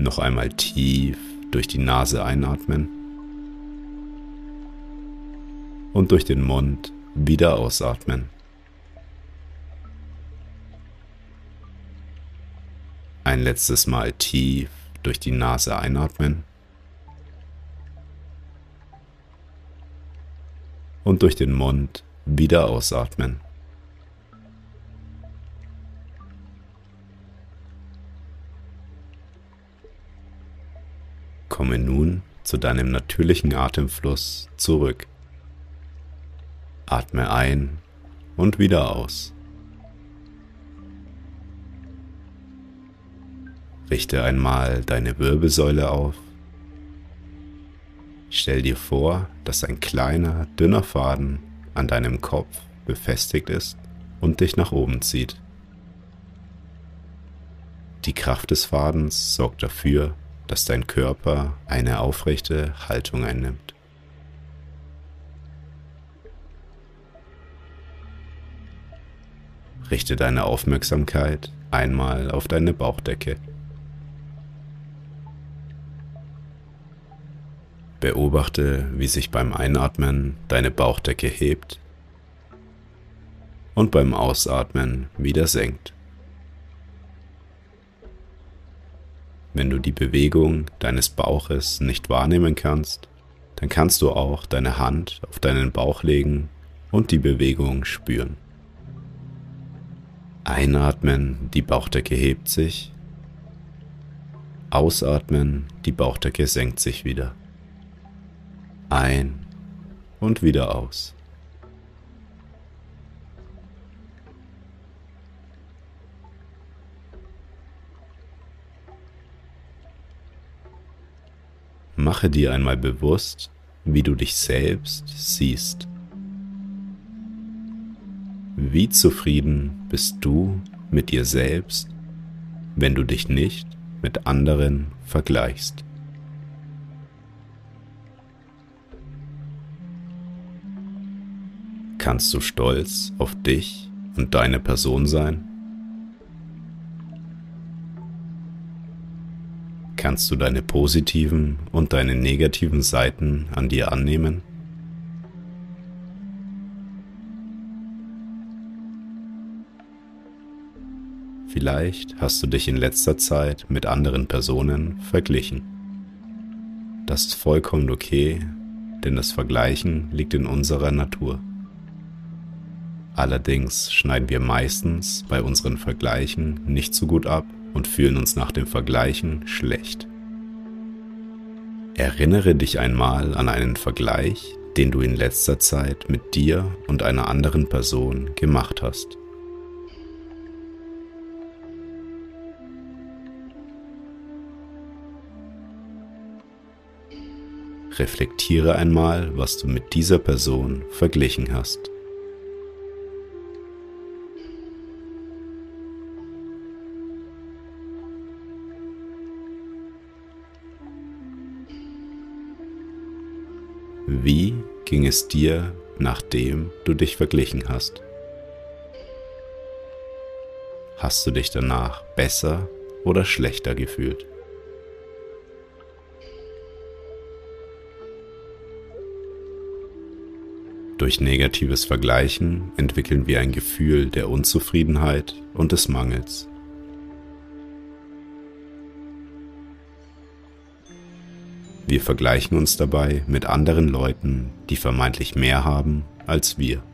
Noch einmal tief durch die Nase einatmen und durch den Mund wieder ausatmen. Ein letztes Mal tief durch die Nase einatmen und durch den Mund wieder ausatmen. Zu deinem natürlichen Atemfluss zurück. Atme ein und wieder aus. Richte einmal deine Wirbelsäule auf. Stell dir vor, dass ein kleiner, dünner Faden an deinem Kopf befestigt ist und dich nach oben zieht. Die Kraft des Fadens sorgt dafür, dass dein Körper eine aufrechte Haltung einnimmt. Richte deine Aufmerksamkeit einmal auf deine Bauchdecke. Beobachte, wie sich beim Einatmen deine Bauchdecke hebt und beim Ausatmen wieder senkt. Wenn du die Bewegung deines Bauches nicht wahrnehmen kannst, dann kannst du auch deine Hand auf deinen Bauch legen und die Bewegung spüren. Einatmen, die Bauchdecke hebt sich. Ausatmen, die Bauchdecke senkt sich wieder. Ein und wieder aus. Mache dir einmal bewusst, wie du dich selbst siehst. Wie zufrieden bist du mit dir selbst, wenn du dich nicht mit anderen vergleichst? Kannst du stolz auf dich und deine Person sein? Kannst du deine positiven und deine negativen Seiten an dir annehmen? Vielleicht hast du dich in letzter Zeit mit anderen Personen verglichen. Das ist vollkommen okay, denn das Vergleichen liegt in unserer Natur. Allerdings schneiden wir meistens bei unseren Vergleichen nicht so gut ab und fühlen uns nach dem Vergleichen schlecht. Erinnere dich einmal an einen Vergleich, den du in letzter Zeit mit dir und einer anderen Person gemacht hast. Reflektiere einmal, was du mit dieser Person verglichen hast. Ging es dir, nachdem du dich verglichen hast? Hast du dich danach besser oder schlechter gefühlt? Durch negatives Vergleichen entwickeln wir ein Gefühl der Unzufriedenheit und des Mangels Wir vergleichen uns dabei mit anderen Leuten, die vermeintlich mehr haben als wir.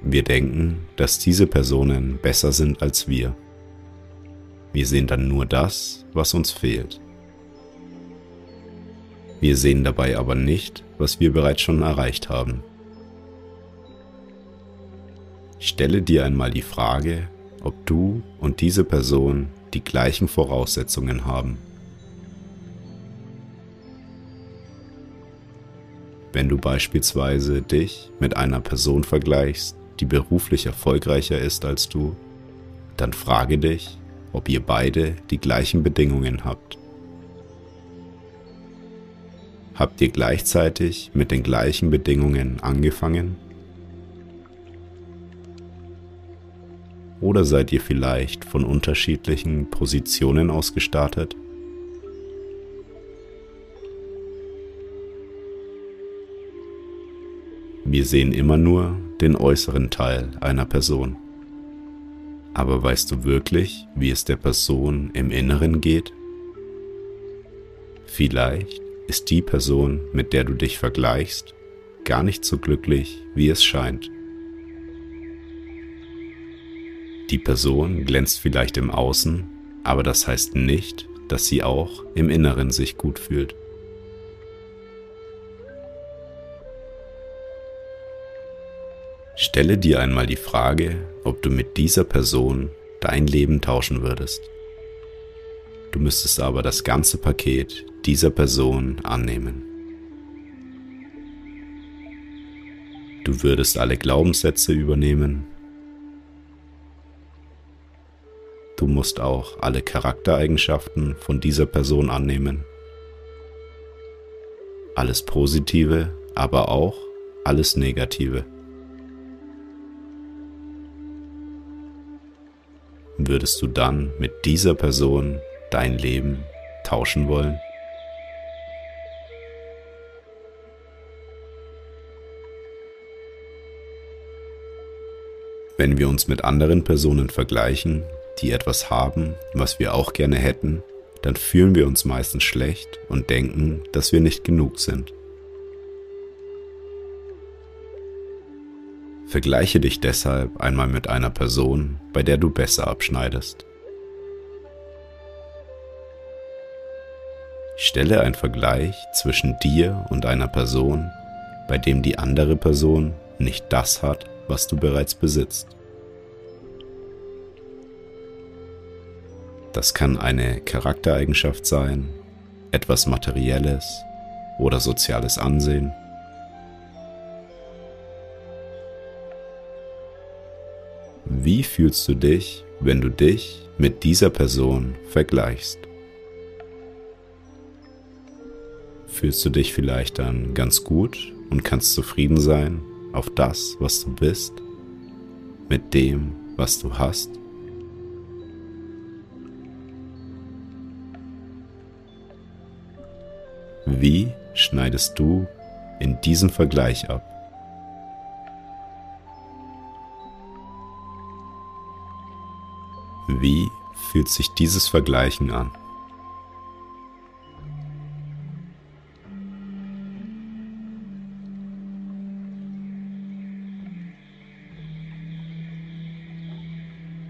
Wir denken, dass diese Personen besser sind als wir. Wir sehen dann nur das, was uns fehlt. Wir sehen dabei aber nicht, was wir bereits schon erreicht haben. Stelle dir einmal die Frage, ob du und diese Person die gleichen Voraussetzungen haben. Wenn du beispielsweise dich mit einer Person vergleichst, die beruflich erfolgreicher ist als du, dann frage dich, ob ihr beide die gleichen Bedingungen habt. Habt ihr gleichzeitig mit den gleichen Bedingungen angefangen? Oder seid ihr vielleicht von unterschiedlichen Positionen aus gestartet? Wir sehen immer nur den äußeren Teil einer Person. Aber weißt du wirklich, wie es der Person im Inneren geht? Vielleicht ist die Person, mit der du dich vergleichst, gar nicht so glücklich, wie es scheint. Die Person glänzt vielleicht im Außen, aber das heißt nicht, dass sie auch im Inneren sich gut fühlt. Stelle dir einmal die Frage, ob du mit dieser Person dein Leben tauschen würdest. Du müsstest aber das ganze Paket dieser Person annehmen. Du würdest alle Glaubenssätze übernehmen. Du musst auch alle Charaktereigenschaften von dieser Person annehmen. Alles Positive, aber auch alles Negative. Würdest du dann mit dieser Person dein Leben tauschen wollen? Wenn wir uns mit anderen Personen vergleichen, die etwas haben, was wir auch gerne hätten, dann fühlen wir uns meistens schlecht und denken, dass wir nicht genug sind. Vergleiche dich deshalb einmal mit einer Person, bei der du besser abschneidest. Stelle einen Vergleich zwischen dir und einer Person, bei dem die andere Person nicht das hat, was du bereits besitzt. Das kann eine Charaktereigenschaft sein, etwas Materielles oder soziales Ansehen. Wie fühlst du dich, wenn du dich mit dieser Person vergleichst? Fühlst du dich vielleicht dann ganz gut und kannst zufrieden sein auf das, was du bist, mit dem, was du hast? Wie schneidest du in diesem Vergleich ab? Wie fühlt sich dieses Vergleichen an?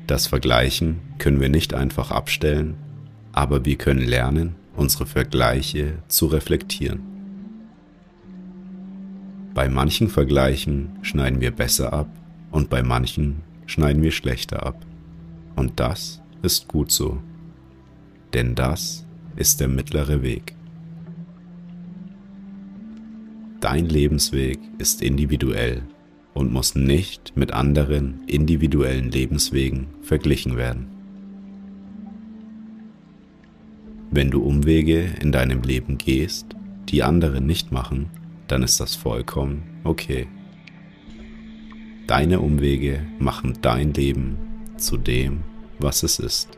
Das Vergleichen können wir nicht einfach abstellen, aber wir können lernen, unsere Vergleiche zu reflektieren. Bei manchen Vergleichen schneiden wir besser ab und bei manchen schneiden wir schlechter ab. Und das ist gut so, denn das ist der mittlere Weg. Dein Lebensweg ist individuell und muss nicht mit anderen individuellen Lebenswegen verglichen werden. Wenn du Umwege in deinem Leben gehst, die andere nicht machen, dann ist das vollkommen okay. Deine Umwege machen dein Leben zu dem, was es ist.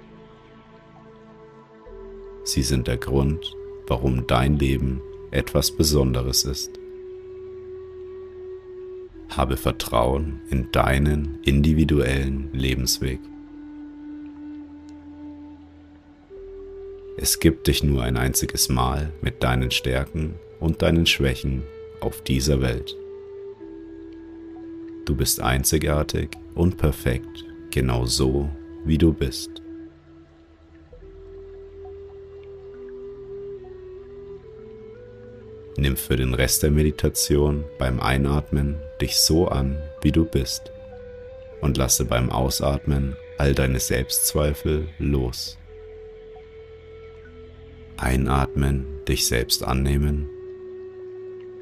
Sie sind der Grund, warum dein Leben etwas Besonderes ist. Habe Vertrauen in deinen individuellen Lebensweg. Es gibt dich nur ein einziges Mal mit deinen Stärken und deinen Schwächen auf dieser Welt. Du bist einzigartig und perfekt, genau so, wie du bist. Nimm für den Rest der Meditation beim Einatmen dich so an, wie du bist und lasse beim Ausatmen all deine Selbstzweifel los. Einatmen, dich selbst annehmen.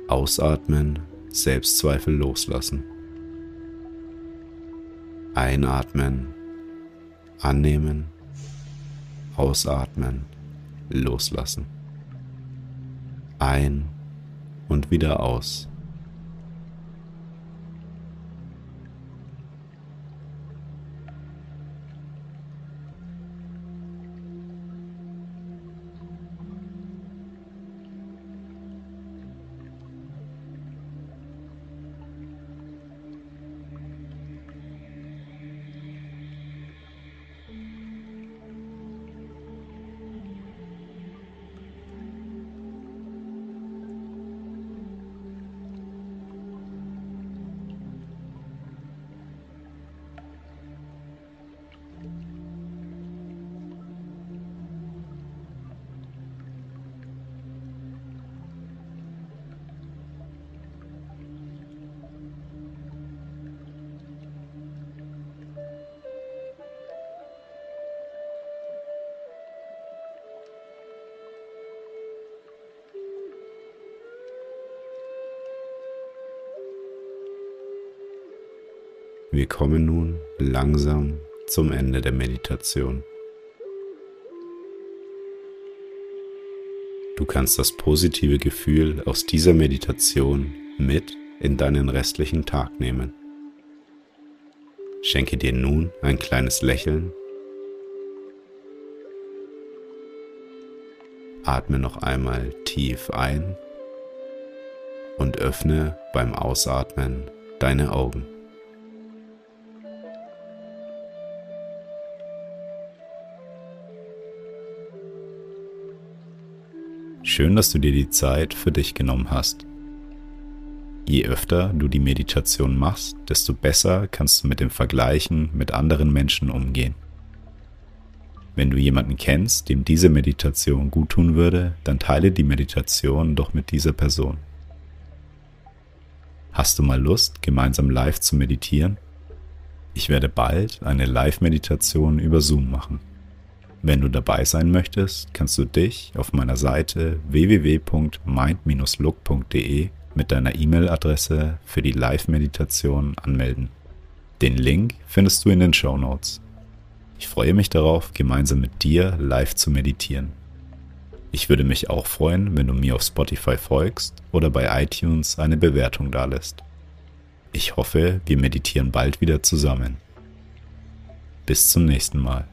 Ausatmen, Selbstzweifel loslassen. Einatmen, annehmen. Ausatmen, loslassen. Ein und wieder aus. Wir kommen nun langsam zum Ende der Meditation. Du kannst das positive Gefühl aus dieser Meditation mit in deinen restlichen Tag nehmen. Schenke dir nun ein kleines Lächeln. Atme noch einmal tief ein und öffne beim Ausatmen deine Augen. Schön, dass du dir die Zeit für dich genommen hast. Je öfter du die Meditation machst, desto besser kannst du mit dem Vergleichen mit anderen Menschen umgehen. Wenn du jemanden kennst, dem diese Meditation gut tun würde, dann teile die Meditation doch mit dieser Person. Hast du mal Lust, gemeinsam live zu meditieren? Ich werde bald eine Live-Meditation über Zoom machen. Wenn du dabei sein möchtest, kannst du dich auf meiner Seite www.mind-look.de mit deiner E-Mail-Adresse für die Live-Meditation anmelden. Den Link findest du in den Show Notes. Ich freue mich darauf, gemeinsam mit dir live zu meditieren. Ich würde mich auch freuen, wenn du mir auf Spotify folgst oder bei iTunes eine Bewertung dalässt. Ich hoffe, wir meditieren bald wieder zusammen. Bis zum nächsten Mal.